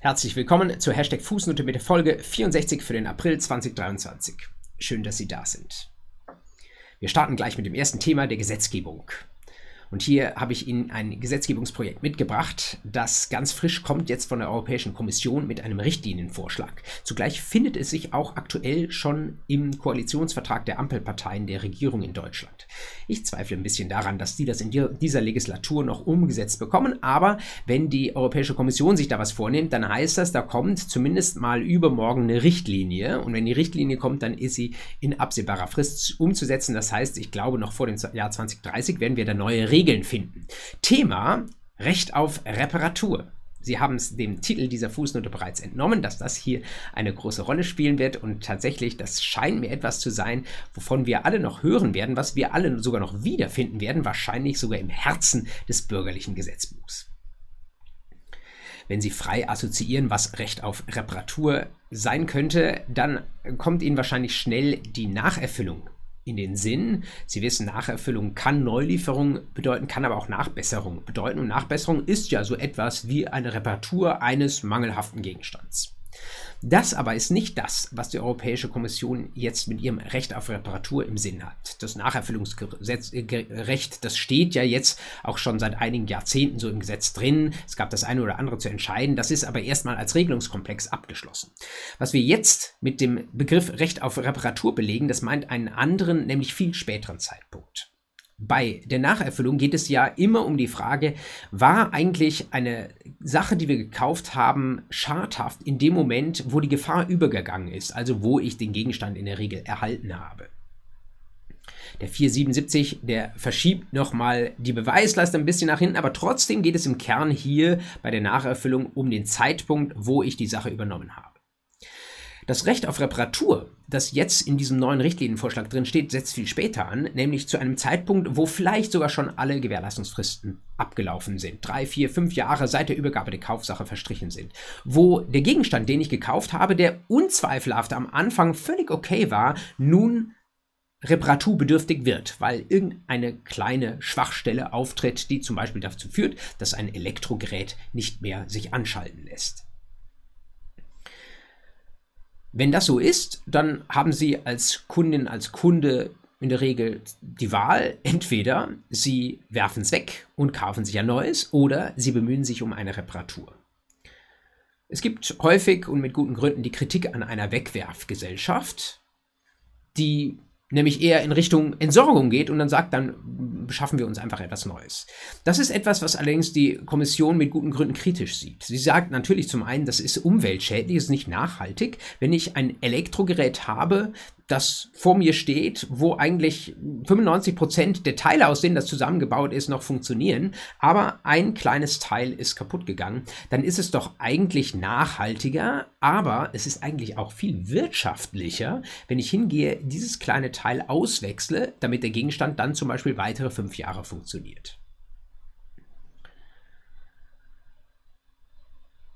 Herzlich willkommen zur Hashtag Fußnote mit der Folge 64 für den April 2023. Schön, dass Sie da sind. Wir starten gleich mit dem ersten Thema der Gesetzgebung. Und hier habe ich Ihnen ein Gesetzgebungsprojekt mitgebracht, das ganz frisch kommt jetzt von der Europäischen Kommission mit einem Richtlinienvorschlag. Zugleich findet es sich auch aktuell schon im Koalitionsvertrag der Ampelparteien der Regierung in Deutschland. Ich zweifle ein bisschen daran, dass die das in dieser Legislatur noch umgesetzt bekommen, aber wenn die Europäische Kommission sich da was vornimmt, dann heißt das, da kommt zumindest mal übermorgen eine Richtlinie und wenn die Richtlinie kommt, dann ist sie in absehbarer Frist umzusetzen. Das heißt, ich glaube, noch vor dem Jahr 2030 werden wir da neue Regeln Regeln finden. Thema Recht auf Reparatur. Sie haben es dem Titel dieser Fußnote bereits entnommen, dass das hier eine große Rolle spielen wird und tatsächlich, das scheint mir etwas zu sein, wovon wir alle noch hören werden, was wir alle sogar noch wiederfinden werden, wahrscheinlich sogar im Herzen des bürgerlichen Gesetzbuchs. Wenn Sie frei assoziieren, was Recht auf Reparatur sein könnte, dann kommt Ihnen wahrscheinlich schnell die Nacherfüllung in den Sinn. Sie wissen, Nacherfüllung kann Neulieferung bedeuten, kann aber auch Nachbesserung bedeuten. Und Nachbesserung ist ja so etwas wie eine Reparatur eines mangelhaften Gegenstands. Das aber ist nicht das, was die Europäische Kommission jetzt mit ihrem Recht auf Reparatur im Sinn hat. Das Nacherfüllungsrecht, das steht ja jetzt auch schon seit einigen Jahrzehnten so im Gesetz drin. Es gab das eine oder andere zu entscheiden. Das ist aber erstmal als Regelungskomplex abgeschlossen. Was wir jetzt mit dem Begriff Recht auf Reparatur belegen, das meint einen anderen, nämlich viel späteren Zeitpunkt. Bei der Nacherfüllung geht es ja immer um die Frage, war eigentlich eine Sache, die wir gekauft haben, schadhaft in dem Moment, wo die Gefahr übergegangen ist, also wo ich den Gegenstand in der Regel erhalten habe. Der 477, der verschiebt nochmal die Beweislast ein bisschen nach hinten, aber trotzdem geht es im Kern hier bei der Nacherfüllung um den Zeitpunkt, wo ich die Sache übernommen habe. Das Recht auf Reparatur, das jetzt in diesem neuen Richtlinienvorschlag drin steht, setzt viel später an, nämlich zu einem Zeitpunkt, wo vielleicht sogar schon alle Gewährleistungsfristen abgelaufen sind. Drei, vier, fünf Jahre seit der Übergabe der Kaufsache verstrichen sind. Wo der Gegenstand, den ich gekauft habe, der unzweifelhaft am Anfang völlig okay war, nun reparaturbedürftig wird, weil irgendeine kleine Schwachstelle auftritt, die zum Beispiel dazu führt, dass ein Elektrogerät nicht mehr sich anschalten lässt. Wenn das so ist, dann haben Sie als Kundin, als Kunde in der Regel die Wahl, entweder Sie werfen es weg und kaufen sich ein neues oder Sie bemühen sich um eine Reparatur. Es gibt häufig und mit guten Gründen die Kritik an einer Wegwerfgesellschaft, die nämlich eher in Richtung Entsorgung geht und dann sagt, dann beschaffen wir uns einfach etwas Neues. Das ist etwas, was allerdings die Kommission mit guten Gründen kritisch sieht. Sie sagt natürlich zum einen, das ist umweltschädlich, ist nicht nachhaltig. Wenn ich ein Elektrogerät habe, das vor mir steht, wo eigentlich 95 Prozent der Teile, aus denen das zusammengebaut ist, noch funktionieren, aber ein kleines Teil ist kaputt gegangen, dann ist es doch eigentlich nachhaltiger, aber es ist eigentlich auch viel wirtschaftlicher, wenn ich hingehe, dieses kleine Teil auswechsle, damit der Gegenstand dann zum Beispiel weitere fünf Jahre funktioniert.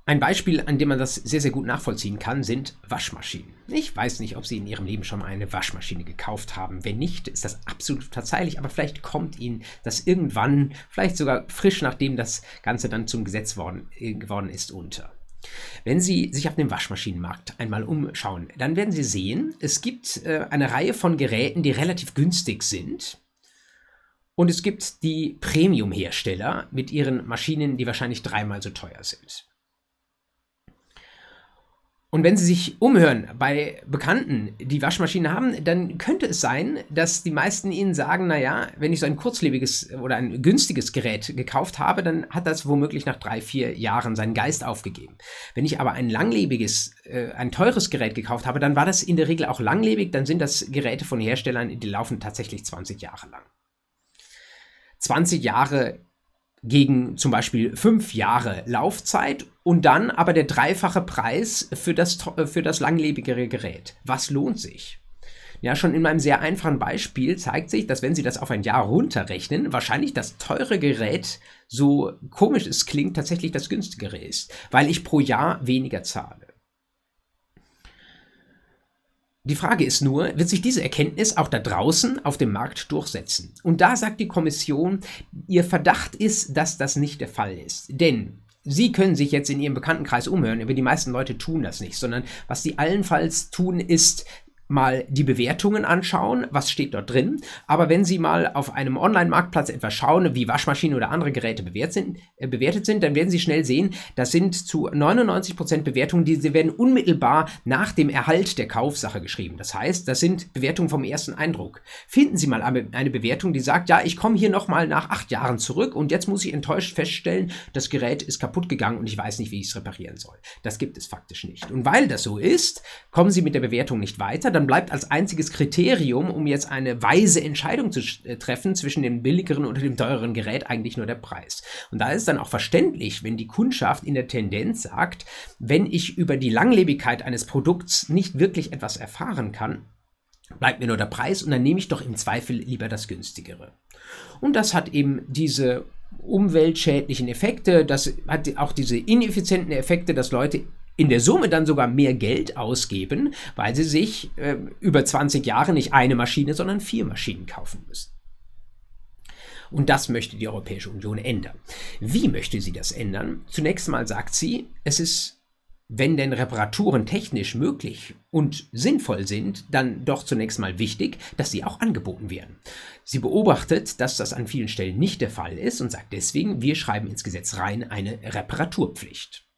Ein Beispiel, an dem man das sehr, sehr gut nachvollziehen kann, sind Waschmaschinen. Ich weiß nicht, ob Sie in Ihrem Leben schon mal eine Waschmaschine gekauft haben. Wenn nicht, ist das absolut verzeihlich, aber vielleicht kommt Ihnen das irgendwann, vielleicht sogar frisch nachdem das Ganze dann zum Gesetz worden, äh, geworden ist, unter. Wenn Sie sich auf dem Waschmaschinenmarkt einmal umschauen, dann werden Sie sehen, es gibt äh, eine Reihe von Geräten, die relativ günstig sind. Und es gibt die Premium-Hersteller mit ihren Maschinen, die wahrscheinlich dreimal so teuer sind. Und wenn Sie sich umhören bei Bekannten, die Waschmaschinen haben, dann könnte es sein, dass die meisten Ihnen sagen, naja, wenn ich so ein kurzlebiges oder ein günstiges Gerät gekauft habe, dann hat das womöglich nach drei, vier Jahren seinen Geist aufgegeben. Wenn ich aber ein langlebiges, äh, ein teures Gerät gekauft habe, dann war das in der Regel auch langlebig, dann sind das Geräte von Herstellern, die laufen tatsächlich 20 Jahre lang. 20 Jahre gegen zum Beispiel fünf Jahre Laufzeit und dann aber der dreifache Preis für das, für das langlebigere Gerät. Was lohnt sich? Ja, schon in meinem sehr einfachen Beispiel zeigt sich, dass wenn Sie das auf ein Jahr runterrechnen, wahrscheinlich das teure Gerät, so komisch es klingt, tatsächlich das günstigere ist, weil ich pro Jahr weniger zahle. Die Frage ist nur, wird sich diese Erkenntnis auch da draußen auf dem Markt durchsetzen? Und da sagt die Kommission, ihr Verdacht ist, dass das nicht der Fall ist. Denn Sie können sich jetzt in Ihrem Bekanntenkreis umhören, aber die meisten Leute tun das nicht, sondern was Sie allenfalls tun, ist mal die Bewertungen anschauen, was steht dort drin. Aber wenn Sie mal auf einem Online-Marktplatz etwas schauen, wie Waschmaschinen oder andere Geräte bewährt sind, äh, bewertet sind, dann werden Sie schnell sehen, das sind zu 99% Bewertungen, die werden unmittelbar nach dem Erhalt der Kaufsache geschrieben. Das heißt, das sind Bewertungen vom ersten Eindruck. Finden Sie mal eine Bewertung, die sagt, ja, ich komme hier nochmal nach acht Jahren zurück und jetzt muss ich enttäuscht feststellen, das Gerät ist kaputt gegangen und ich weiß nicht, wie ich es reparieren soll. Das gibt es faktisch nicht. Und weil das so ist, kommen Sie mit der Bewertung nicht weiter. Dann dann bleibt als einziges Kriterium, um jetzt eine weise Entscheidung zu äh, treffen zwischen dem billigeren und dem teureren Gerät, eigentlich nur der Preis. Und da ist dann auch verständlich, wenn die Kundschaft in der Tendenz sagt, wenn ich über die Langlebigkeit eines Produkts nicht wirklich etwas erfahren kann, bleibt mir nur der Preis und dann nehme ich doch im Zweifel lieber das günstigere. Und das hat eben diese umweltschädlichen Effekte, das hat auch diese ineffizienten Effekte, dass Leute in der Summe dann sogar mehr Geld ausgeben, weil sie sich äh, über 20 Jahre nicht eine Maschine, sondern vier Maschinen kaufen müssen. Und das möchte die Europäische Union ändern. Wie möchte sie das ändern? Zunächst mal sagt sie, es ist, wenn denn Reparaturen technisch möglich und sinnvoll sind, dann doch zunächst mal wichtig, dass sie auch angeboten werden. Sie beobachtet, dass das an vielen Stellen nicht der Fall ist und sagt deswegen, wir schreiben ins Gesetz rein eine Reparaturpflicht.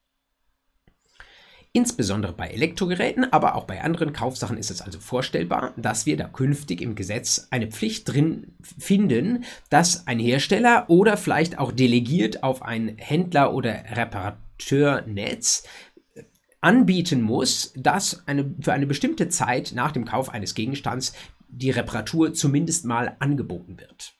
Insbesondere bei Elektrogeräten, aber auch bei anderen Kaufsachen ist es also vorstellbar, dass wir da künftig im Gesetz eine Pflicht drin finden, dass ein Hersteller oder vielleicht auch delegiert auf ein Händler- oder Reparateurnetz anbieten muss, dass eine, für eine bestimmte Zeit nach dem Kauf eines Gegenstands die Reparatur zumindest mal angeboten wird.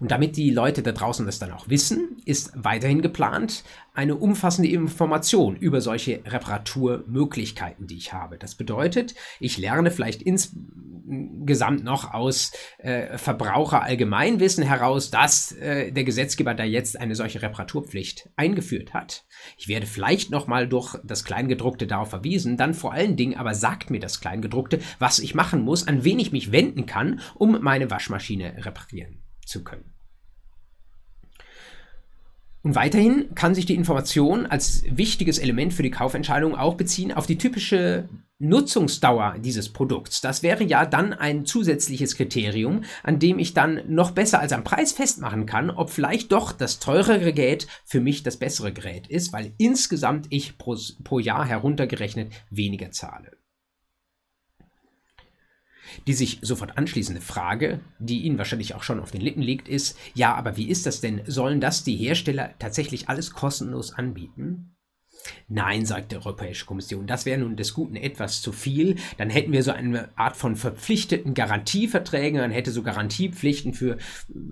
Und damit die Leute da draußen das dann auch wissen, ist weiterhin geplant eine umfassende Information über solche Reparaturmöglichkeiten, die ich habe. Das bedeutet, ich lerne vielleicht insgesamt noch aus äh, Verbraucherallgemeinwissen heraus, dass äh, der Gesetzgeber da jetzt eine solche Reparaturpflicht eingeführt hat. Ich werde vielleicht noch mal durch das Kleingedruckte darauf verwiesen, dann vor allen Dingen aber sagt mir das Kleingedruckte, was ich machen muss, an wen ich mich wenden kann, um meine Waschmaschine reparieren zu können. Und weiterhin kann sich die Information als wichtiges Element für die Kaufentscheidung auch beziehen auf die typische Nutzungsdauer dieses Produkts. Das wäre ja dann ein zusätzliches Kriterium, an dem ich dann noch besser als am Preis festmachen kann, ob vielleicht doch das teurere Gerät für mich das bessere Gerät ist, weil insgesamt ich pro, pro Jahr heruntergerechnet weniger zahle. Die sich sofort anschließende Frage, die Ihnen wahrscheinlich auch schon auf den Lippen liegt, ist, ja, aber wie ist das denn? Sollen das die Hersteller tatsächlich alles kostenlos anbieten? Nein, sagt die Europäische Kommission, das wäre nun des Guten etwas zu viel. Dann hätten wir so eine Art von verpflichteten Garantieverträgen, man hätte so Garantiepflichten für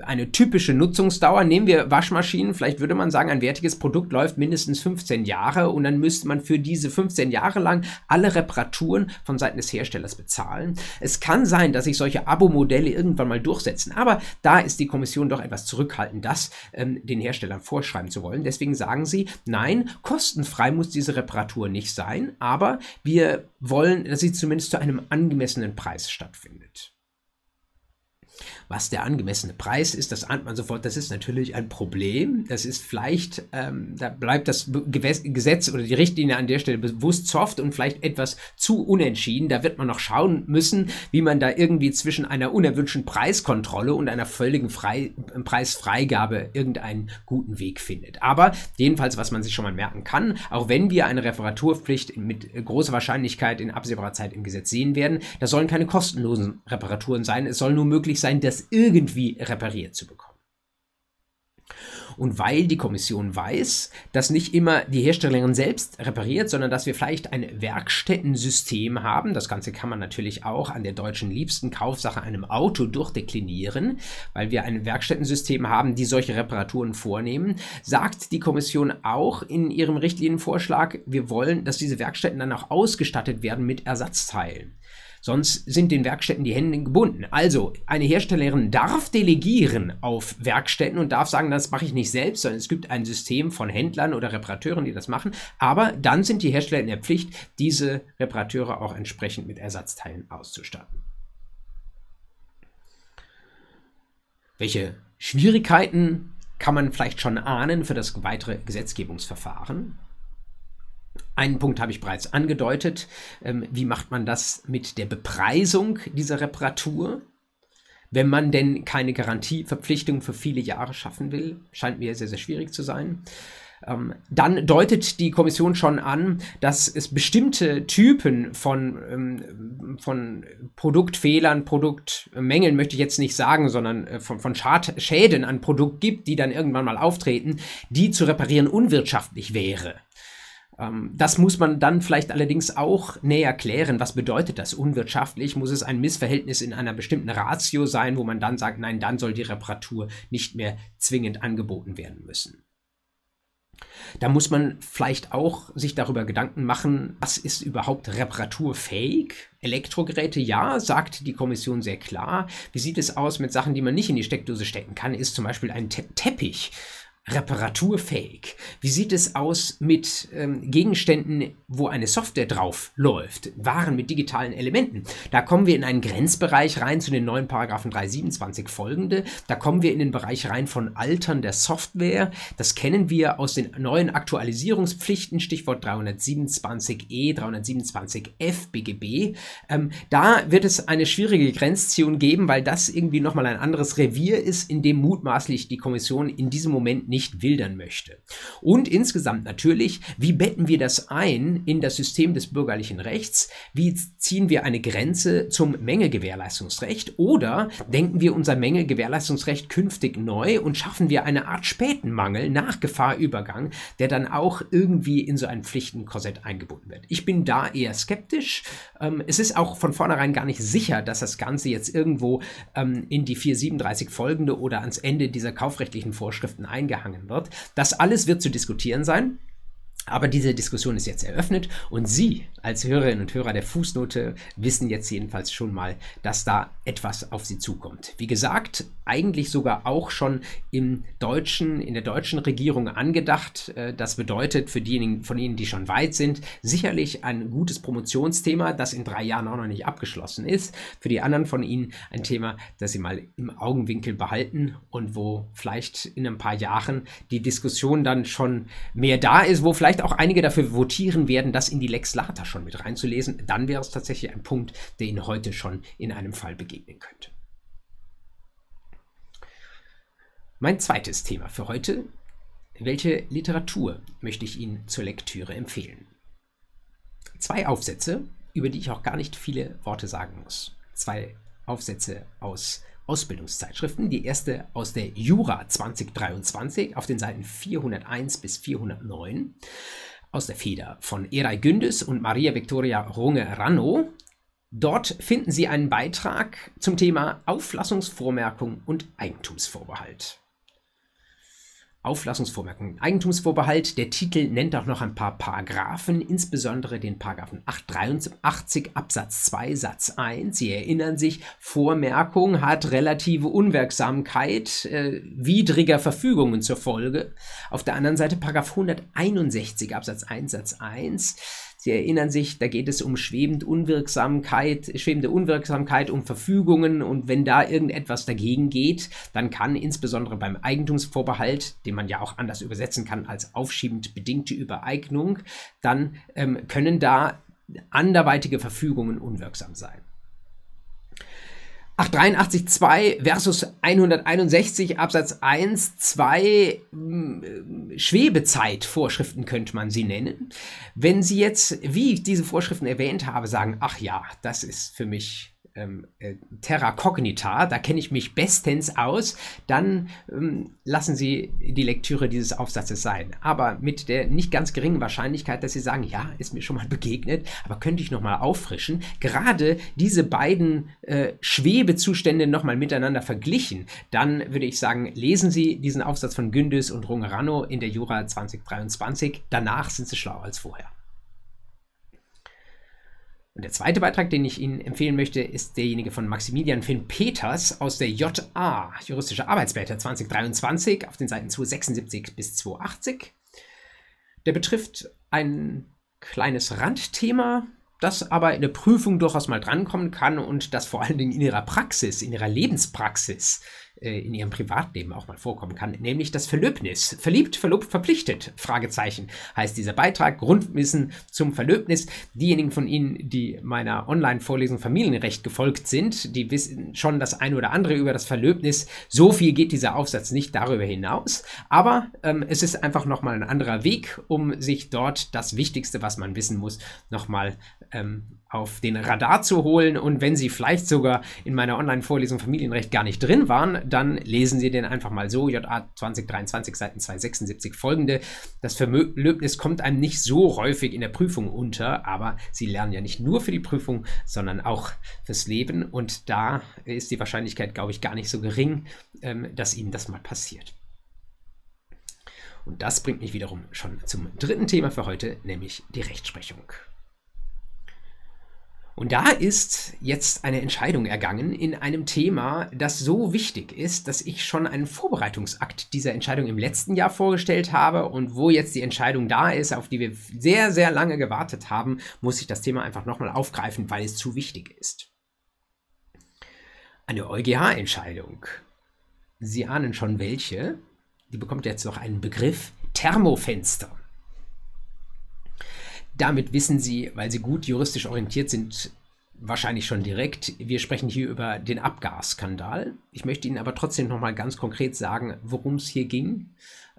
eine typische Nutzungsdauer. Nehmen wir Waschmaschinen, vielleicht würde man sagen, ein wertiges Produkt läuft mindestens 15 Jahre und dann müsste man für diese 15 Jahre lang alle Reparaturen von Seiten des Herstellers bezahlen. Es kann sein, dass sich solche Abo-Modelle irgendwann mal durchsetzen, aber da ist die Kommission doch etwas zurückhaltend, das ähm, den Herstellern vorschreiben zu wollen. Deswegen sagen sie, nein, kostenfrei frei muss diese Reparatur nicht sein, aber wir wollen, dass sie zumindest zu einem angemessenen Preis stattfindet. Was der angemessene Preis ist, das ahnt man sofort, das ist natürlich ein Problem. Das ist vielleicht, ähm, da bleibt das Gesetz oder die Richtlinie an der Stelle bewusst soft und vielleicht etwas zu unentschieden. Da wird man noch schauen müssen, wie man da irgendwie zwischen einer unerwünschten Preiskontrolle und einer völligen Frei Preisfreigabe irgendeinen guten Weg findet. Aber jedenfalls, was man sich schon mal merken kann, auch wenn wir eine Reparaturpflicht mit großer Wahrscheinlichkeit in absehbarer Zeit im Gesetz sehen werden, das sollen keine kostenlosen Reparaturen sein. Es soll nur möglich sein, dass irgendwie repariert zu bekommen. Und weil die Kommission weiß, dass nicht immer die Herstellerin selbst repariert, sondern dass wir vielleicht ein Werkstättensystem haben, das Ganze kann man natürlich auch an der deutschen liebsten Kaufsache einem Auto durchdeklinieren, weil wir ein Werkstättensystem haben, die solche Reparaturen vornehmen, sagt die Kommission auch in ihrem Richtlinienvorschlag, wir wollen, dass diese Werkstätten dann auch ausgestattet werden mit Ersatzteilen. Sonst sind den Werkstätten die Hände gebunden. Also, eine Herstellerin darf delegieren auf Werkstätten und darf sagen, das mache ich nicht selbst, sondern es gibt ein System von Händlern oder Reparateuren, die das machen. Aber dann sind die Hersteller in der Pflicht, diese Reparateure auch entsprechend mit Ersatzteilen auszustatten. Welche Schwierigkeiten kann man vielleicht schon ahnen für das weitere Gesetzgebungsverfahren. Einen Punkt habe ich bereits angedeutet. Ähm, wie macht man das mit der Bepreisung dieser Reparatur? Wenn man denn keine Garantieverpflichtung für viele Jahre schaffen will, scheint mir sehr, sehr schwierig zu sein. Ähm, dann deutet die Kommission schon an, dass es bestimmte Typen von, ähm, von Produktfehlern, Produktmängeln möchte ich jetzt nicht sagen, sondern äh, von, von Schad Schäden an Produkt gibt, die dann irgendwann mal auftreten, die zu reparieren unwirtschaftlich wäre. Ähm, das muss man dann vielleicht allerdings auch näher klären. Was bedeutet das unwirtschaftlich? Muss es ein Missverhältnis in einer bestimmten Ratio sein, wo man dann sagt, nein, dann soll die Reparatur nicht mehr zwingend angeboten werden müssen? Da muss man vielleicht auch sich darüber Gedanken machen, was ist überhaupt reparaturfähig? Elektrogeräte, ja, sagt die Kommission sehr klar. Wie sieht es aus mit Sachen, die man nicht in die Steckdose stecken kann? Ist zum Beispiel ein Te Teppich reparaturfähig? Wie sieht es aus mit ähm, Gegenständen, wo eine Software drauf läuft? Waren mit digitalen Elementen? Da kommen wir in einen Grenzbereich rein zu den neuen Paragraphen 327 folgende. Da kommen wir in den Bereich rein von Altern der Software. Das kennen wir aus den neuen Aktualisierungspflichten, Stichwort 327e, 327f BGB. Ähm, da wird es eine schwierige Grenzziehung geben, weil das irgendwie nochmal ein anderes Revier ist, in dem mutmaßlich die Kommission in diesem Moment nicht wildern möchte. Und insgesamt natürlich, wie betten wir das ein in das System des bürgerlichen Rechts? Wie ziehen wir eine Grenze zum Mängelgewährleistungsrecht? Oder denken wir unser Mängelgewährleistungsrecht künftig neu und schaffen wir eine Art späten Mangel nach Gefahrübergang, der dann auch irgendwie in so ein Pflichtenkorsett eingebunden wird? Ich bin da eher skeptisch. Ähm, es ist auch von vornherein gar nicht sicher, dass das Ganze jetzt irgendwo ähm, in die 437 folgende oder ans Ende dieser kaufrechtlichen Vorschriften eingehalten angehangen wird. Das alles wird zu diskutieren sein. Aber diese Diskussion ist jetzt eröffnet und Sie als Hörerinnen und Hörer der Fußnote wissen jetzt jedenfalls schon mal, dass da etwas auf Sie zukommt. Wie gesagt, eigentlich sogar auch schon im deutschen, in der deutschen Regierung angedacht. Äh, das bedeutet für diejenigen von Ihnen, die schon weit sind, sicherlich ein gutes Promotionsthema, das in drei Jahren auch noch nicht abgeschlossen ist. Für die anderen von Ihnen ein Thema, das Sie mal im Augenwinkel behalten und wo vielleicht in ein paar Jahren die Diskussion dann schon mehr da ist, wo vielleicht vielleicht auch einige dafür votieren werden, das in die Lex Lata schon mit reinzulesen, dann wäre es tatsächlich ein Punkt, der Ihnen heute schon in einem Fall begegnen könnte. Mein zweites Thema für heute. Welche Literatur möchte ich Ihnen zur Lektüre empfehlen? Zwei Aufsätze, über die ich auch gar nicht viele Worte sagen muss. Zwei Aufsätze aus Ausbildungszeitschriften. Die erste aus der Jura 2023 auf den Seiten 401 bis 409 aus der Feder von Eray Gündes und Maria Victoria Runge-Ranno. Dort finden Sie einen Beitrag zum Thema Auflassungsvormerkung und Eigentumsvorbehalt. Auflassungsvormerkung, Eigentumsvorbehalt. Der Titel nennt auch noch ein paar Paragraphen, insbesondere den Paragraphen 883 Absatz 2 Satz 1. Sie erinnern sich, Vormerkung hat relative Unwirksamkeit äh, widriger Verfügungen zur Folge. Auf der anderen Seite Paragraph 161 Absatz 1 Satz 1 Sie erinnern sich, da geht es um schwebend Unwirksamkeit, schwebende Unwirksamkeit, um Verfügungen und wenn da irgendetwas dagegen geht, dann kann insbesondere beim Eigentumsvorbehalt, den man ja auch anders übersetzen kann als aufschiebend bedingte Übereignung, dann ähm, können da anderweitige Verfügungen unwirksam sein. 883.2 versus 161 Absatz 1, 2 hm, Schwebezeitvorschriften könnte man sie nennen. Wenn Sie jetzt, wie ich diese Vorschriften erwähnt habe, sagen, ach ja, das ist für mich ähm, äh, Terra Cognita, da kenne ich mich bestens aus, dann ähm, lassen Sie die Lektüre dieses Aufsatzes sein. Aber mit der nicht ganz geringen Wahrscheinlichkeit, dass Sie sagen, ja, ist mir schon mal begegnet, aber könnte ich nochmal auffrischen. Gerade diese beiden äh, Schwebezustände nochmal miteinander verglichen, dann würde ich sagen, lesen Sie diesen Aufsatz von Gündüs und Rungerano in der Jura 2023. Danach sind Sie schlauer als vorher. Und der zweite Beitrag, den ich Ihnen empfehlen möchte, ist derjenige von Maximilian Finn Peters aus der JA, Juristische Arbeitsblätter 2023, auf den Seiten 276 bis 280. Der betrifft ein kleines Randthema, das aber in der Prüfung durchaus mal drankommen kann und das vor allen Dingen in ihrer Praxis, in ihrer Lebenspraxis äh, in ihrem Privatleben auch mal vorkommen kann, nämlich das Verlöbnis. Verliebt, verlobt, verpflichtet, Fragezeichen, heißt dieser Beitrag. Grundwissen zum Verlöbnis. Diejenigen von Ihnen, die meiner Online-Vorlesung Familienrecht gefolgt sind, die wissen schon das eine oder andere über das Verlöbnis. So viel geht dieser Aufsatz nicht darüber hinaus, aber ähm, es ist einfach nochmal ein anderer Weg, um sich dort das Wichtigste, was man wissen muss, nochmal ähm, auf den Radar zu holen. Und wenn Sie vielleicht sogar in meiner Online-Vorlesung Familienrecht gar nicht drin waren, dann lesen Sie den einfach mal so, JA 2023, Seiten 276 folgende. Das Verlöbnis kommt einem nicht so häufig in der Prüfung unter, aber Sie lernen ja nicht nur für die Prüfung, sondern auch fürs Leben. Und da ist die Wahrscheinlichkeit, glaube ich, gar nicht so gering, ähm, dass Ihnen das mal passiert. Und das bringt mich wiederum schon zum dritten Thema für heute, nämlich die Rechtsprechung. Und da ist jetzt eine Entscheidung ergangen in einem Thema, das so wichtig ist, dass ich schon einen Vorbereitungsakt dieser Entscheidung im letzten Jahr vorgestellt habe und wo jetzt die Entscheidung da ist, auf die wir sehr, sehr lange gewartet haben, muss ich das Thema einfach nochmal aufgreifen, weil es zu wichtig ist. Eine EuGH-Entscheidung. Sie ahnen schon welche. Die bekommt jetzt noch einen Begriff Thermofenster. Damit wissen Sie, weil Sie gut juristisch orientiert sind, wahrscheinlich schon direkt. Wir sprechen hier über den Abgasskandal. Ich möchte Ihnen aber trotzdem noch mal ganz konkret sagen, worum es hier ging,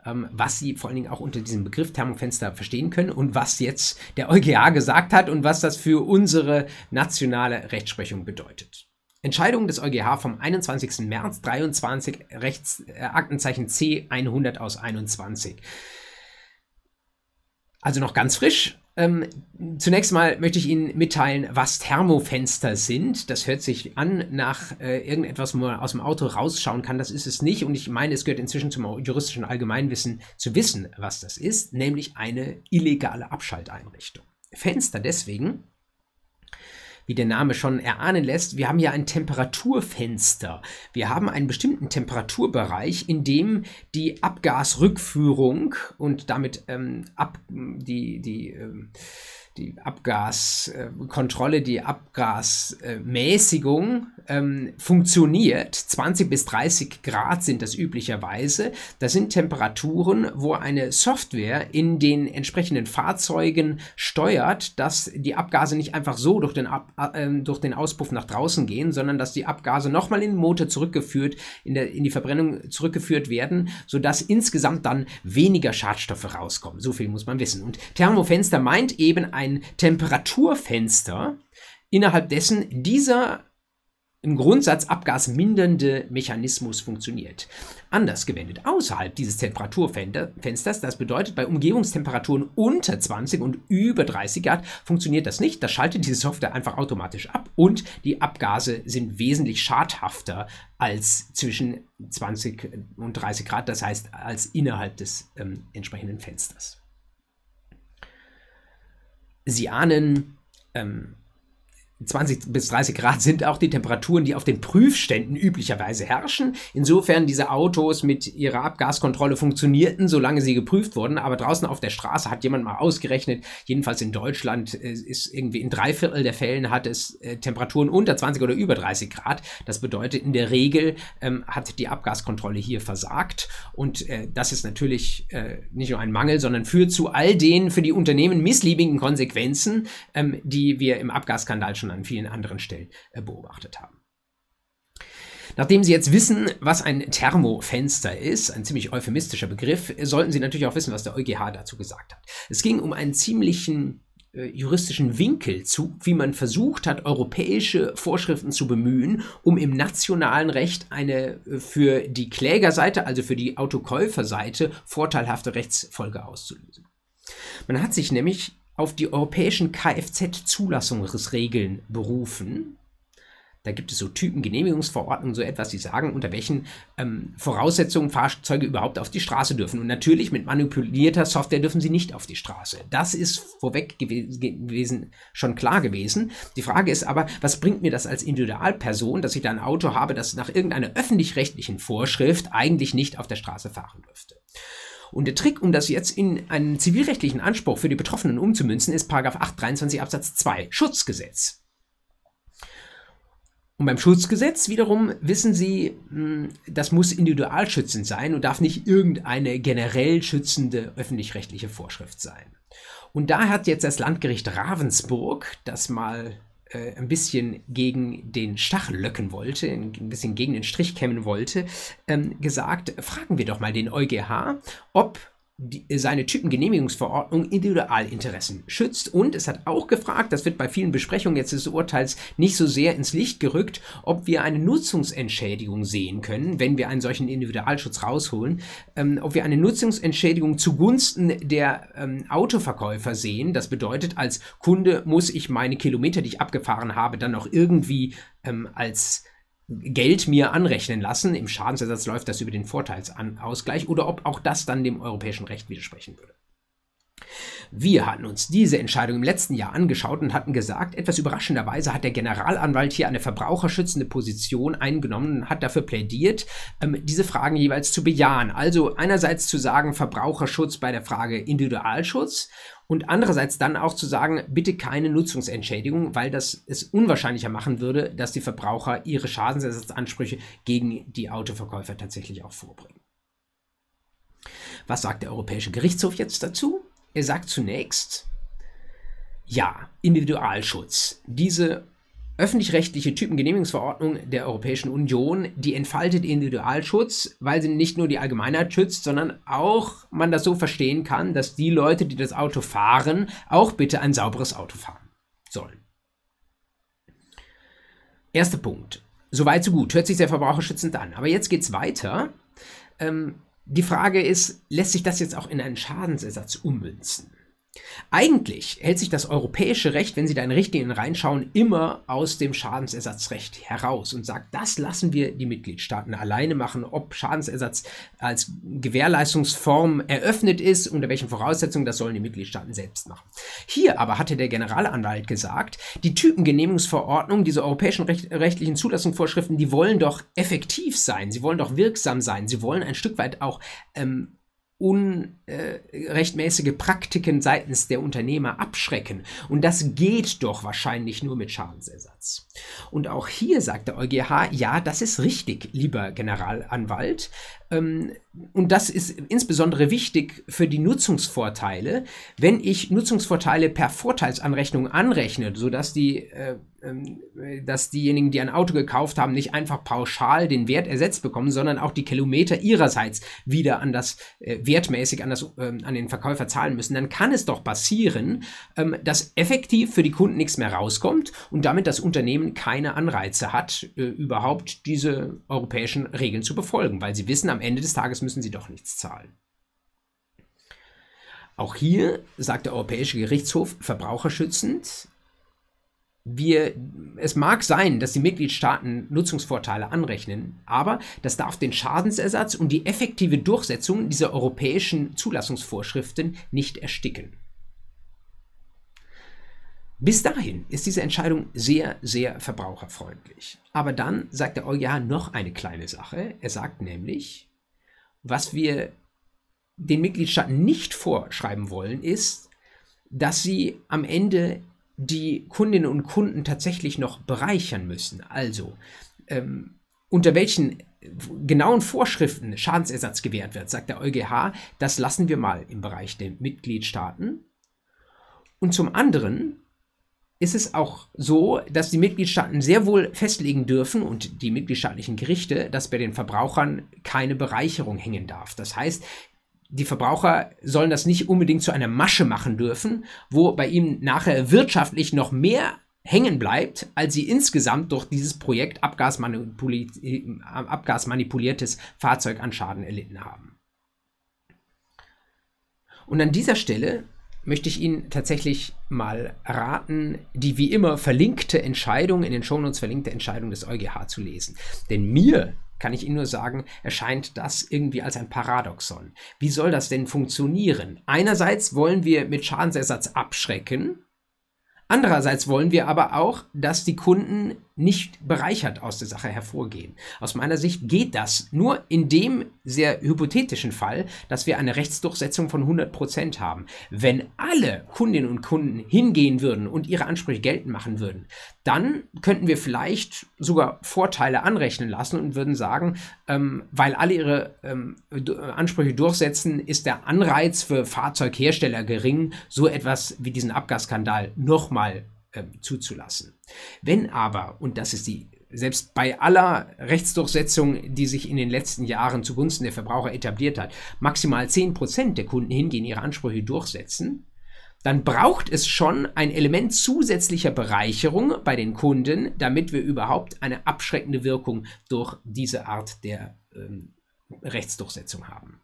ähm, was Sie vor allen Dingen auch unter diesem Begriff Thermofenster verstehen können und was jetzt der EuGH gesagt hat und was das für unsere nationale Rechtsprechung bedeutet. Entscheidung des EuGH vom 21. März 23, Rechts, äh, Aktenzeichen C 100 aus 21. Also noch ganz frisch, ähm, zunächst mal möchte ich Ihnen mitteilen, was Thermofenster sind. Das hört sich an nach äh, irgendetwas, wo man aus dem Auto rausschauen kann. Das ist es nicht. Und ich meine, es gehört inzwischen zum juristischen Allgemeinwissen zu wissen, was das ist, nämlich eine illegale Abschalteinrichtung. Fenster deswegen, wie der Name schon erahnen lässt, wir haben ja ein Temperaturfenster. Wir haben einen bestimmten Temperaturbereich, in dem die Abgasrückführung und damit ähm, ab, die, die ähm, die Abgaskontrolle, die Abgasmäßigung ähm, funktioniert. 20 bis 30 Grad sind das üblicherweise. Das sind Temperaturen, wo eine Software in den entsprechenden Fahrzeugen steuert, dass die Abgase nicht einfach so durch den, äh, den Auspuff nach draußen gehen, sondern dass die Abgase nochmal in den Motor zurückgeführt, in, der, in die Verbrennung zurückgeführt werden, sodass insgesamt dann weniger Schadstoffe rauskommen. So viel muss man wissen. Und Thermofenster meint eben ein ein Temperaturfenster, innerhalb dessen dieser im Grundsatz abgasmindernde Mechanismus funktioniert. Anders gewendet, außerhalb dieses Temperaturfensters, das bedeutet bei Umgebungstemperaturen unter 20 und über 30 Grad, funktioniert das nicht. Da schaltet diese Software einfach automatisch ab und die Abgase sind wesentlich schadhafter als zwischen 20 und 30 Grad, das heißt als innerhalb des ähm, entsprechenden Fensters. Sie ahnen, ähm, 20 bis 30 Grad sind auch die Temperaturen, die auf den Prüfständen üblicherweise herrschen. Insofern diese Autos mit ihrer Abgaskontrolle funktionierten, solange sie geprüft wurden. Aber draußen auf der Straße hat jemand mal ausgerechnet, jedenfalls in Deutschland äh, ist irgendwie in drei Viertel der Fällen hat es äh, Temperaturen unter 20 oder über 30 Grad. Das bedeutet, in der Regel ähm, hat die Abgaskontrolle hier versagt. Und äh, das ist natürlich äh, nicht nur ein Mangel, sondern führt zu all den für die Unternehmen missliebigen Konsequenzen, ähm, die wir im Abgasskandal schon schon an vielen anderen Stellen äh, beobachtet haben. Nachdem Sie jetzt wissen, was ein Thermofenster ist, ein ziemlich euphemistischer Begriff, sollten Sie natürlich auch wissen, was der EuGH dazu gesagt hat. Es ging um einen ziemlichen äh, juristischen Winkel zu, wie man versucht hat, europäische Vorschriften zu bemühen, um im nationalen Recht eine äh, für die Klägerseite, also für die Autokäuferseite, vorteilhafte Rechtsfolge auszulösen. Man hat sich nämlich auf die europäischen Kfz-Zulassungsregeln berufen. Da gibt es so Typengenehmigungsverordnungen, so etwas, die sagen, unter welchen ähm, Voraussetzungen Fahrzeuge überhaupt auf die Straße dürfen. Und natürlich mit manipulierter Software dürfen sie nicht auf die Straße. Das ist vorweg gew gewesen, schon klar gewesen. Die Frage ist aber, was bringt mir das als Individualperson, dass ich da ein Auto habe, das nach irgendeiner öffentlich-rechtlichen Vorschrift eigentlich nicht auf der Straße fahren dürfte? Und der Trick, um das jetzt in einen zivilrechtlichen Anspruch für die Betroffenen umzumünzen, ist 823 Absatz 2 Schutzgesetz. Und beim Schutzgesetz wiederum wissen Sie, hm, das muss individualschützend sein und darf nicht irgendeine generell schützende öffentlich-rechtliche Vorschrift sein. Und da hat jetzt das Landgericht Ravensburg, das mal äh, ein bisschen gegen den Stachel löcken wollte, ein bisschen gegen den Strich kämmen wollte, ähm, gesagt, fragen wir doch mal den EuGH, ob die, seine Typengenehmigungsverordnung Individualinteressen schützt. Und es hat auch gefragt, das wird bei vielen Besprechungen jetzt des Urteils nicht so sehr ins Licht gerückt, ob wir eine Nutzungsentschädigung sehen können, wenn wir einen solchen Individualschutz rausholen, ähm, ob wir eine Nutzungsentschädigung zugunsten der ähm, Autoverkäufer sehen. Das bedeutet, als Kunde muss ich meine Kilometer, die ich abgefahren habe, dann auch irgendwie ähm, als Geld mir anrechnen lassen. Im Schadensersatz läuft das über den Vorteilsausgleich oder ob auch das dann dem europäischen Recht widersprechen würde. Wir hatten uns diese Entscheidung im letzten Jahr angeschaut und hatten gesagt, etwas überraschenderweise hat der Generalanwalt hier eine verbraucherschützende Position eingenommen und hat dafür plädiert, ähm, diese Fragen jeweils zu bejahen. Also einerseits zu sagen, Verbraucherschutz bei der Frage Individualschutz und andererseits dann auch zu sagen, bitte keine Nutzungsentschädigung, weil das es unwahrscheinlicher machen würde, dass die Verbraucher ihre Schadensersatzansprüche gegen die Autoverkäufer tatsächlich auch vorbringen. Was sagt der Europäische Gerichtshof jetzt dazu? Er sagt zunächst, ja, Individualschutz. Diese öffentlich-rechtliche Typengenehmigungsverordnung der Europäischen Union, die entfaltet Individualschutz, weil sie nicht nur die Allgemeinheit schützt, sondern auch man das so verstehen kann, dass die Leute, die das Auto fahren, auch bitte ein sauberes Auto fahren sollen. Erster Punkt. Soweit so gut. Hört sich sehr verbraucherschützend an. Aber jetzt geht es weiter. Ähm, die Frage ist, lässt sich das jetzt auch in einen Schadensersatz ummünzen? Eigentlich hält sich das europäische Recht, wenn Sie da in Richtlinien reinschauen, immer aus dem Schadensersatzrecht heraus und sagt, das lassen wir die Mitgliedstaaten alleine machen, ob Schadensersatz als Gewährleistungsform eröffnet ist, unter welchen Voraussetzungen, das sollen die Mitgliedstaaten selbst machen. Hier aber hatte der Generalanwalt gesagt, die Typengenehmigungsverordnung, diese europäischen recht, rechtlichen Zulassungsvorschriften, die wollen doch effektiv sein, sie wollen doch wirksam sein, sie wollen ein Stück weit auch ähm, unrechtmäßige Praktiken seitens der Unternehmer abschrecken. Und das geht doch wahrscheinlich nur mit Schadensersatz. Und auch hier sagt der EuGH, ja, das ist richtig, lieber Generalanwalt. Ähm, und das ist insbesondere wichtig für die Nutzungsvorteile. Wenn ich Nutzungsvorteile per Vorteilsanrechnung anrechne, sodass die, äh, äh, dass diejenigen, die ein Auto gekauft haben, nicht einfach pauschal den Wert ersetzt bekommen, sondern auch die Kilometer ihrerseits wieder an das äh, wertmäßig an, das, äh, an den Verkäufer zahlen müssen, dann kann es doch passieren, ähm, dass effektiv für die Kunden nichts mehr rauskommt und damit das Unternehmen keine Anreize hat, äh, überhaupt diese europäischen Regeln zu befolgen, weil sie wissen, am Ende des Tages müssen sie doch nichts zahlen. Auch hier sagt der Europäische Gerichtshof verbraucherschützend, wir, es mag sein, dass die Mitgliedstaaten Nutzungsvorteile anrechnen, aber das darf den Schadensersatz und die effektive Durchsetzung dieser europäischen Zulassungsvorschriften nicht ersticken. Bis dahin ist diese Entscheidung sehr, sehr verbraucherfreundlich. Aber dann sagt der EuGH noch eine kleine Sache. Er sagt nämlich, was wir den Mitgliedstaaten nicht vorschreiben wollen, ist, dass sie am Ende die Kundinnen und Kunden tatsächlich noch bereichern müssen. Also, ähm, unter welchen genauen Vorschriften Schadensersatz gewährt wird, sagt der EuGH, das lassen wir mal im Bereich der Mitgliedstaaten. Und zum anderen ist es auch so, dass die Mitgliedstaaten sehr wohl festlegen dürfen und die mitgliedstaatlichen Gerichte, dass bei den Verbrauchern keine Bereicherung hängen darf. Das heißt, die Verbraucher sollen das nicht unbedingt zu einer Masche machen dürfen, wo bei ihnen nachher wirtschaftlich noch mehr hängen bleibt, als sie insgesamt durch dieses Projekt abgasmanipuli abgasmanipuliertes Fahrzeug an Schaden erlitten haben. Und an dieser Stelle möchte ich Ihnen tatsächlich mal raten, die wie immer verlinkte Entscheidung, in den Shownotes verlinkte Entscheidung des EuGH zu lesen. Denn mir kann ich Ihnen nur sagen, erscheint das irgendwie als ein Paradoxon. Wie soll das denn funktionieren? Einerseits wollen wir mit Schadensersatz abschrecken, andererseits wollen wir aber auch, dass die Kunden nicht bereichert aus der Sache hervorgehen. Aus meiner Sicht geht das nur in dem sehr hypothetischen Fall, dass wir eine Rechtsdurchsetzung von 100 Prozent haben. Wenn alle Kundinnen und Kunden hingehen würden und ihre Ansprüche geltend machen würden, dann könnten wir vielleicht sogar Vorteile anrechnen lassen und würden sagen, ähm, weil alle ihre ähm, Ansprüche durchsetzen, ist der Anreiz für Fahrzeughersteller gering, so etwas wie diesen Abgasskandal nochmal äh, zuzulassen. Wenn aber, und das ist die selbst bei aller Rechtsdurchsetzung, die sich in den letzten Jahren zugunsten der Verbraucher etabliert hat, maximal 10% der Kunden hingehen, ihre Ansprüche durchsetzen, dann braucht es schon ein Element zusätzlicher Bereicherung bei den Kunden, damit wir überhaupt eine abschreckende Wirkung durch diese Art der ähm, Rechtsdurchsetzung haben.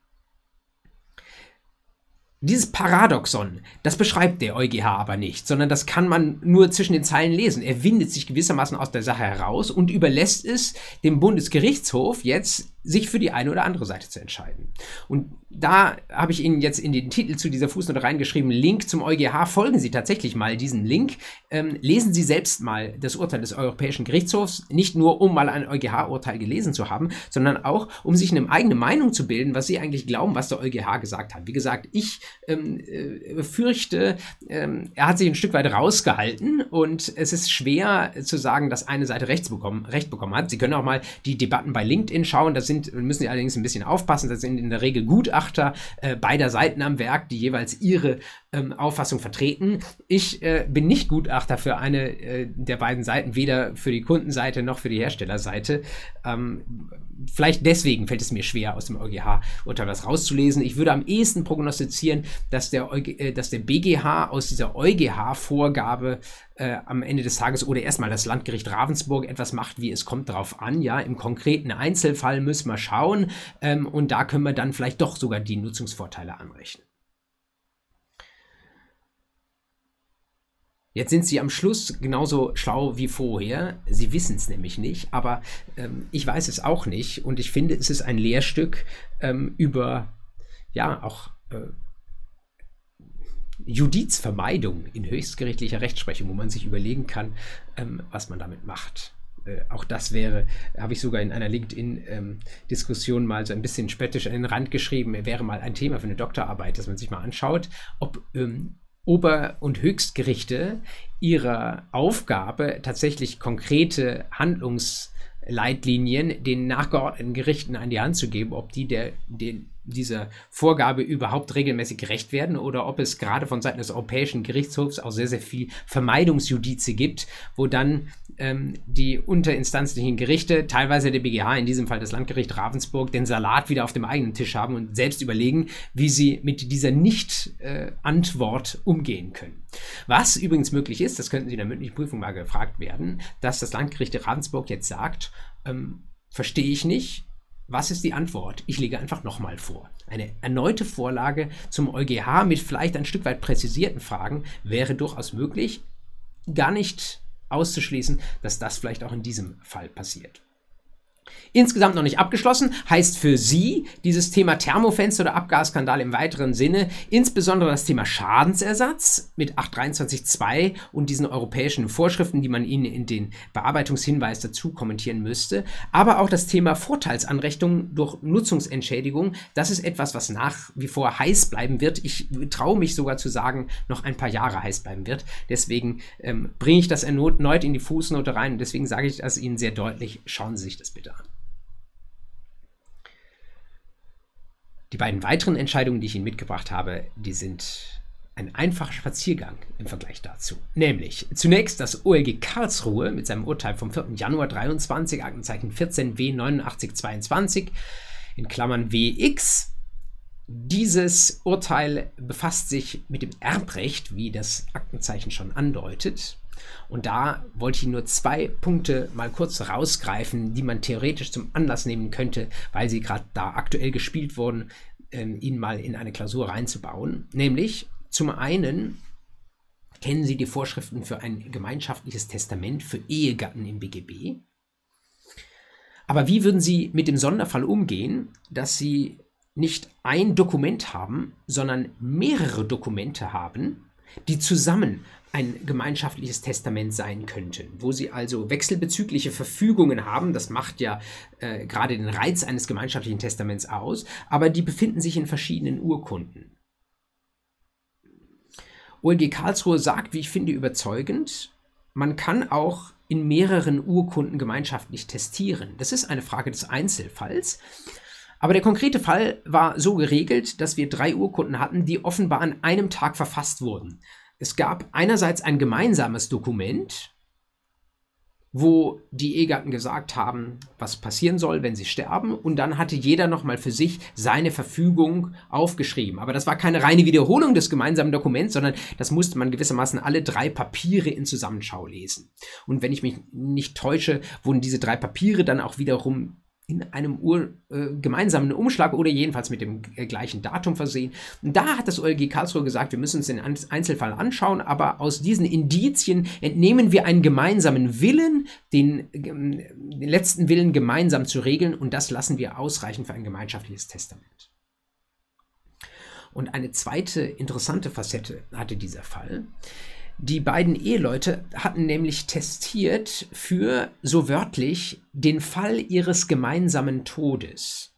Dieses Paradoxon, das beschreibt der EuGH aber nicht, sondern das kann man nur zwischen den Zeilen lesen. Er windet sich gewissermaßen aus der Sache heraus und überlässt es dem Bundesgerichtshof jetzt sich für die eine oder andere Seite zu entscheiden. Und da habe ich Ihnen jetzt in den Titel zu dieser Fußnote reingeschrieben, Link zum EuGH. Folgen Sie tatsächlich mal diesem Link. Ähm, lesen Sie selbst mal das Urteil des Europäischen Gerichtshofs, nicht nur um mal ein EuGH-Urteil gelesen zu haben, sondern auch um sich eine eigene Meinung zu bilden, was Sie eigentlich glauben, was der EuGH gesagt hat. Wie gesagt, ich ähm, äh, fürchte, ähm, er hat sich ein Stück weit rausgehalten und es ist schwer zu sagen, dass eine Seite rechts bekommen, recht bekommen hat. Sie können auch mal die Debatten bei LinkedIn schauen. Das sind, müssen Sie allerdings ein bisschen aufpassen. Das sind in der Regel Gutachter äh, beider Seiten am Werk, die jeweils ihre ähm, Auffassung vertreten. Ich äh, bin nicht Gutachter für eine äh, der beiden Seiten, weder für die Kundenseite noch für die Herstellerseite. Ähm, vielleicht deswegen fällt es mir schwer, aus dem EuGH-Urteil was rauszulesen. Ich würde am ehesten prognostizieren, dass der, EuG, äh, dass der BGH aus dieser EuGH-Vorgabe äh, am Ende des Tages oder erstmal das Landgericht Ravensburg etwas macht, wie es kommt darauf an. Ja, im konkreten Einzelfall müssen wir schauen ähm, und da können wir dann vielleicht doch sogar die Nutzungsvorteile anrechnen. Jetzt sind sie am Schluss genauso schlau wie vorher. Sie wissen es nämlich nicht, aber ähm, ich weiß es auch nicht. Und ich finde, es ist ein Lehrstück ähm, über, ja, auch äh, Judizvermeidung in höchstgerichtlicher Rechtsprechung, wo man sich überlegen kann, ähm, was man damit macht. Äh, auch das wäre, habe ich sogar in einer LinkedIn-Diskussion ähm, mal so ein bisschen spöttisch an den Rand geschrieben, wäre mal ein Thema für eine Doktorarbeit, dass man sich mal anschaut, ob ähm, Ober- und Höchstgerichte ihrer Aufgabe tatsächlich konkrete Handlungsleitlinien den nachgeordneten Gerichten an die Hand zu geben, ob die der, den, dieser Vorgabe überhaupt regelmäßig gerecht werden oder ob es gerade von Seiten des Europäischen Gerichtshofs auch sehr, sehr viel Vermeidungsjudize gibt, wo dann ähm, die unterinstanzlichen Gerichte, teilweise der BGH, in diesem Fall das Landgericht Ravensburg, den Salat wieder auf dem eigenen Tisch haben und selbst überlegen, wie sie mit dieser Nicht-Antwort äh, umgehen können. Was übrigens möglich ist, das könnten Sie in der mündlichen Prüfung mal gefragt werden, dass das Landgericht Ravensburg jetzt sagt, ähm, verstehe ich nicht, was ist die Antwort? Ich lege einfach nochmal vor. Eine erneute Vorlage zum EuGH mit vielleicht ein Stück weit präzisierten Fragen wäre durchaus möglich. Gar nicht auszuschließen, dass das vielleicht auch in diesem Fall passiert. Insgesamt noch nicht abgeschlossen, heißt für Sie dieses Thema Thermofenster oder Abgasskandal im weiteren Sinne insbesondere das Thema Schadensersatz mit 823.2 und diesen europäischen Vorschriften, die man Ihnen in den Bearbeitungshinweis dazu kommentieren müsste, aber auch das Thema Vorteilsanrechnung durch Nutzungsentschädigung. Das ist etwas, was nach wie vor heiß bleiben wird. Ich traue mich sogar zu sagen, noch ein paar Jahre heiß bleiben wird. Deswegen ähm, bringe ich das erneut in die Fußnote rein und deswegen sage ich das Ihnen sehr deutlich. Schauen Sie sich das bitte an. Die beiden weiteren Entscheidungen, die ich Ihnen mitgebracht habe, die sind ein einfacher Spaziergang im Vergleich dazu. Nämlich zunächst das OLG Karlsruhe mit seinem Urteil vom 4. Januar 23, Aktenzeichen 14 W 8922 in Klammern WX. Dieses Urteil befasst sich mit dem Erbrecht, wie das Aktenzeichen schon andeutet. Und da wollte ich nur zwei Punkte mal kurz rausgreifen, die man theoretisch zum Anlass nehmen könnte, weil sie gerade da aktuell gespielt wurden, ähm, ihn mal in eine Klausur reinzubauen. Nämlich zum einen kennen Sie die Vorschriften für ein gemeinschaftliches Testament für Ehegatten im BGB. Aber wie würden Sie mit dem Sonderfall umgehen, dass Sie nicht ein Dokument haben, sondern mehrere Dokumente haben, die zusammen ein gemeinschaftliches Testament sein könnten, wo sie also wechselbezügliche Verfügungen haben. Das macht ja äh, gerade den Reiz eines gemeinschaftlichen Testaments aus, aber die befinden sich in verschiedenen Urkunden. OLG Karlsruhe sagt, wie ich finde, überzeugend, man kann auch in mehreren Urkunden gemeinschaftlich testieren. Das ist eine Frage des Einzelfalls. Aber der konkrete Fall war so geregelt, dass wir drei Urkunden hatten, die offenbar an einem Tag verfasst wurden. Es gab einerseits ein gemeinsames Dokument, wo die Ehegatten gesagt haben, was passieren soll, wenn sie sterben. Und dann hatte jeder nochmal für sich seine Verfügung aufgeschrieben. Aber das war keine reine Wiederholung des gemeinsamen Dokuments, sondern das musste man gewissermaßen alle drei Papiere in Zusammenschau lesen. Und wenn ich mich nicht täusche, wurden diese drei Papiere dann auch wiederum in einem Ur, äh, gemeinsamen Umschlag oder jedenfalls mit dem äh, gleichen Datum versehen. Und da hat das OLG Karlsruhe gesagt, wir müssen uns den Einzelfall anschauen, aber aus diesen Indizien entnehmen wir einen gemeinsamen Willen, den, ähm, den letzten Willen gemeinsam zu regeln und das lassen wir ausreichen für ein gemeinschaftliches Testament. Und eine zweite interessante Facette hatte dieser Fall. Die beiden Eheleute hatten nämlich testiert für, so wörtlich, den Fall ihres gemeinsamen Todes.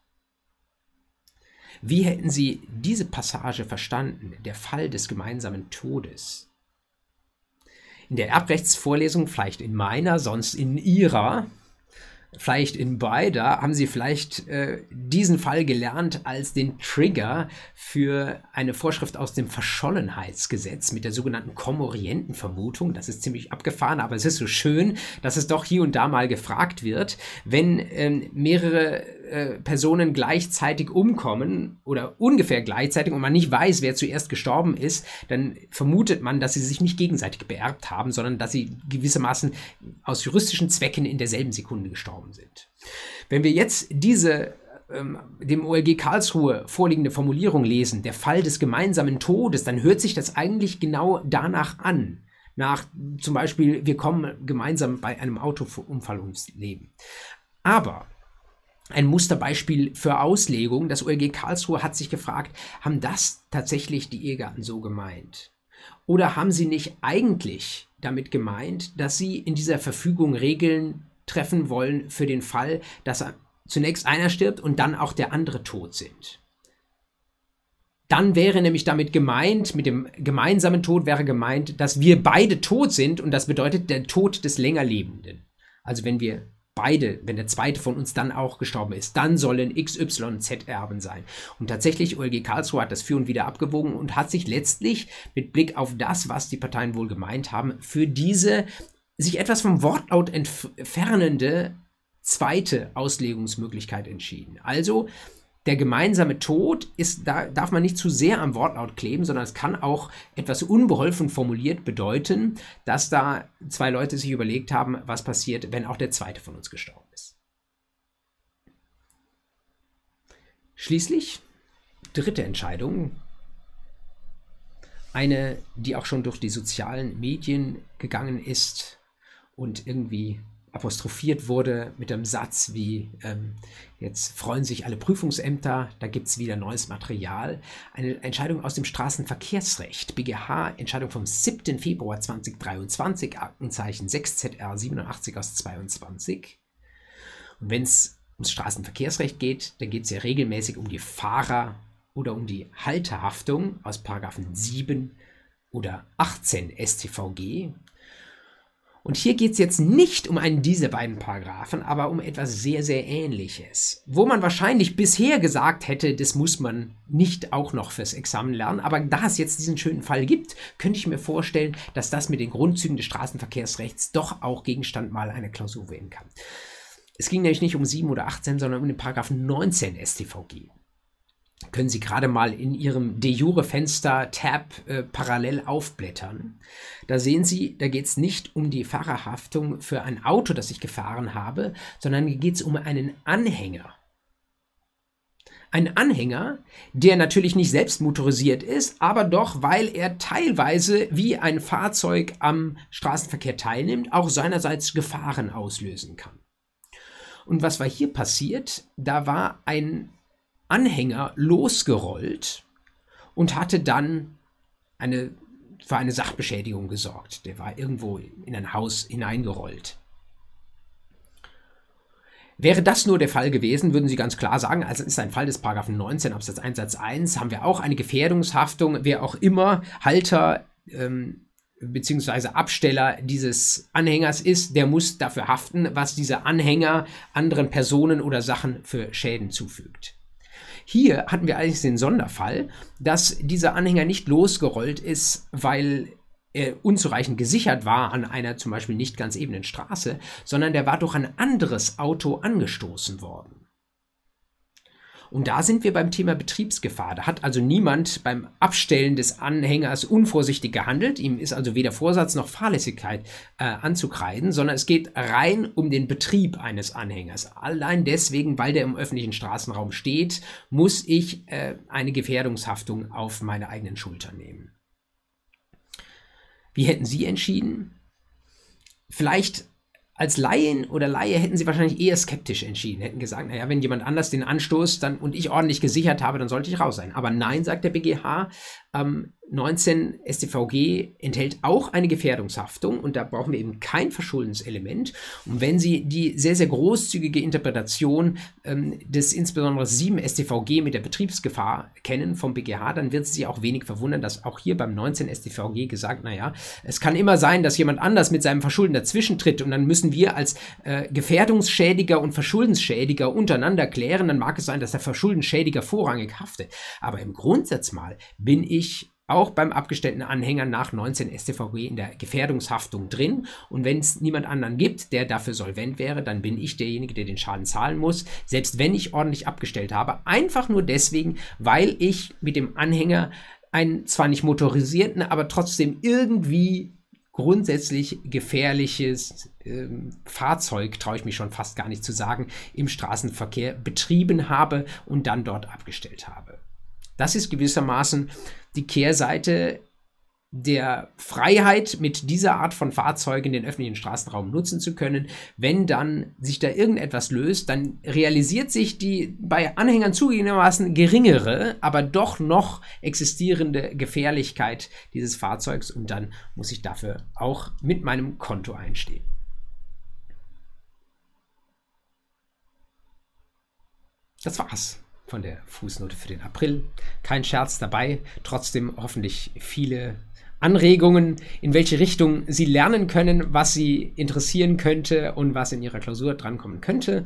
Wie hätten Sie diese Passage verstanden, der Fall des gemeinsamen Todes? In der Erbrechtsvorlesung, vielleicht in meiner, sonst in Ihrer, vielleicht in beider, haben Sie vielleicht äh, diesen Fall gelernt als den Trigger für eine Vorschrift aus dem Verschollenheitsgesetz mit der sogenannten Komorientenvermutung. Das ist ziemlich abgefahren, aber es ist so schön, dass es doch hier und da mal gefragt wird, wenn ähm, mehrere äh, Personen gleichzeitig umkommen oder ungefähr gleichzeitig und man nicht weiß, wer zuerst gestorben ist, dann vermutet man, dass sie sich nicht gegenseitig beerbt haben, sondern dass sie gewissermaßen aus juristischen Zwecken in derselben Sekunde gestorben sind. Wenn wir jetzt diese ähm, dem OLG Karlsruhe vorliegende Formulierung lesen, der Fall des gemeinsamen Todes, dann hört sich das eigentlich genau danach an nach zum Beispiel, wir kommen gemeinsam bei einem Autounfall ums Leben. Aber ein Musterbeispiel für Auslegung. Das OLG Karlsruhe hat sich gefragt, haben das tatsächlich die Ehegatten so gemeint? Oder haben sie nicht eigentlich damit gemeint, dass sie in dieser Verfügung Regeln treffen wollen für den Fall, dass zunächst einer stirbt und dann auch der andere tot sind? Dann wäre nämlich damit gemeint, mit dem gemeinsamen Tod wäre gemeint, dass wir beide tot sind und das bedeutet der Tod des Längerlebenden. Also wenn wir beide, wenn der zweite von uns dann auch gestorben ist, dann sollen XYZ Erben sein. Und tatsächlich, OLG Karlsruhe hat das für und wieder abgewogen und hat sich letztlich mit Blick auf das, was die Parteien wohl gemeint haben, für diese sich etwas vom Wortlaut entfernende zweite Auslegungsmöglichkeit entschieden. Also der gemeinsame Tod ist, da darf man nicht zu sehr am Wortlaut kleben, sondern es kann auch etwas unbeholfen formuliert bedeuten, dass da zwei Leute sich überlegt haben, was passiert, wenn auch der zweite von uns gestorben ist. Schließlich, dritte Entscheidung, eine, die auch schon durch die sozialen Medien gegangen ist und irgendwie apostrophiert wurde mit einem Satz wie, ähm, jetzt freuen sich alle Prüfungsämter, da gibt es wieder neues Material. Eine Entscheidung aus dem Straßenverkehrsrecht, BGH, Entscheidung vom 7. Februar 2023, Aktenzeichen 6ZR 87 aus 22. Und wenn es ums Straßenverkehrsrecht geht, dann geht es ja regelmäßig um die Fahrer- oder um die Halterhaftung aus Paragraphen 7 oder 18 StVG. Und hier geht es jetzt nicht um einen dieser beiden Paragraphen, aber um etwas sehr, sehr Ähnliches. Wo man wahrscheinlich bisher gesagt hätte, das muss man nicht auch noch fürs Examen lernen, aber da es jetzt diesen schönen Fall gibt, könnte ich mir vorstellen, dass das mit den Grundzügen des Straßenverkehrsrechts doch auch Gegenstand mal einer Klausur werden kann. Es ging nämlich nicht um 7 oder 18, sondern um den Paragraphen 19 StVG können Sie gerade mal in Ihrem De jure Fenster Tab äh, parallel aufblättern. Da sehen Sie, da geht es nicht um die Fahrerhaftung für ein Auto, das ich gefahren habe, sondern geht es um einen Anhänger. Ein Anhänger, der natürlich nicht selbst motorisiert ist, aber doch, weil er teilweise wie ein Fahrzeug am Straßenverkehr teilnimmt, auch seinerseits Gefahren auslösen kann. Und was war hier passiert? Da war ein Anhänger losgerollt und hatte dann eine für eine Sachbeschädigung gesorgt. Der war irgendwo in ein Haus hineingerollt. Wäre das nur der Fall gewesen, würden Sie ganz klar sagen, also ist ein Fall des Paragraphen 19 Absatz 1 Satz 1, haben wir auch eine Gefährdungshaftung, wer auch immer Halter ähm, bzw. Absteller dieses Anhängers ist, der muss dafür haften, was dieser Anhänger anderen Personen oder Sachen für Schäden zufügt. Hier hatten wir allerdings den Sonderfall, dass dieser Anhänger nicht losgerollt ist, weil äh, unzureichend gesichert war an einer zum Beispiel nicht ganz ebenen Straße, sondern der war durch ein anderes Auto angestoßen worden. Und da sind wir beim Thema Betriebsgefahr. Da hat also niemand beim Abstellen des Anhängers unvorsichtig gehandelt. Ihm ist also weder Vorsatz noch Fahrlässigkeit äh, anzukreiden, sondern es geht rein um den Betrieb eines Anhängers. Allein deswegen, weil der im öffentlichen Straßenraum steht, muss ich äh, eine Gefährdungshaftung auf meine eigenen Schultern nehmen. Wie hätten Sie entschieden? Vielleicht als Laien oder Laie hätten sie wahrscheinlich eher skeptisch entschieden, hätten gesagt, naja, wenn jemand anders den Anstoß dann und ich ordentlich gesichert habe, dann sollte ich raus sein. Aber nein, sagt der BGH, ähm, 19 StVG enthält auch eine Gefährdungshaftung und da brauchen wir eben kein Verschuldenselement. Und wenn Sie die sehr, sehr großzügige Interpretation ähm, des insbesondere 7 StVG mit der Betriebsgefahr kennen vom BGH, dann wird es Sie auch wenig verwundern, dass auch hier beim 19 StVG gesagt, naja, es kann immer sein, dass jemand anders mit seinem Verschulden dazwischen tritt und dann müssen wir als äh, Gefährdungsschädiger und Verschuldensschädiger untereinander klären. Dann mag es sein, dass der Verschuldensschädiger vorrangig haftet. Aber im Grundsatz mal bin ich auch beim abgestellten Anhänger nach 19 StVG in der Gefährdungshaftung drin. Und wenn es niemand anderen gibt, der dafür solvent wäre, dann bin ich derjenige, der den Schaden zahlen muss, selbst wenn ich ordentlich abgestellt habe. Einfach nur deswegen, weil ich mit dem Anhänger einen zwar nicht motorisierten, aber trotzdem irgendwie grundsätzlich gefährliches ähm, Fahrzeug, traue ich mich schon fast gar nicht zu sagen, im Straßenverkehr betrieben habe und dann dort abgestellt habe. Das ist gewissermaßen die Kehrseite der Freiheit, mit dieser Art von Fahrzeugen den öffentlichen Straßenraum nutzen zu können. Wenn dann sich da irgendetwas löst, dann realisiert sich die bei Anhängern zugegebenermaßen geringere, aber doch noch existierende Gefährlichkeit dieses Fahrzeugs und dann muss ich dafür auch mit meinem Konto einstehen. Das war's von der Fußnote für den April. Kein Scherz dabei, trotzdem hoffentlich viele Anregungen, in welche Richtung Sie lernen können, was Sie interessieren könnte und was in Ihrer Klausur drankommen könnte.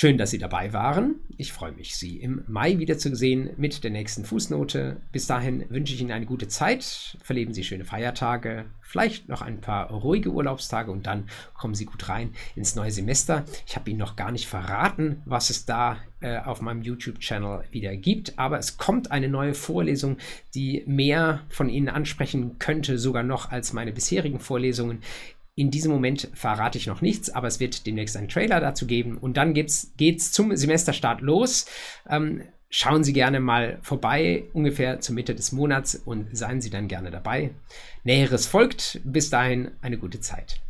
Schön, dass Sie dabei waren. Ich freue mich, Sie im Mai wiederzusehen mit der nächsten Fußnote. Bis dahin wünsche ich Ihnen eine gute Zeit. Verleben Sie schöne Feiertage, vielleicht noch ein paar ruhige Urlaubstage und dann kommen Sie gut rein ins neue Semester. Ich habe Ihnen noch gar nicht verraten, was es da äh, auf meinem YouTube-Channel wieder gibt, aber es kommt eine neue Vorlesung, die mehr von Ihnen ansprechen könnte, sogar noch als meine bisherigen Vorlesungen. In diesem Moment verrate ich noch nichts, aber es wird demnächst einen Trailer dazu geben und dann geht es zum Semesterstart los. Ähm, schauen Sie gerne mal vorbei, ungefähr zur Mitte des Monats und seien Sie dann gerne dabei. Näheres folgt. Bis dahin eine gute Zeit.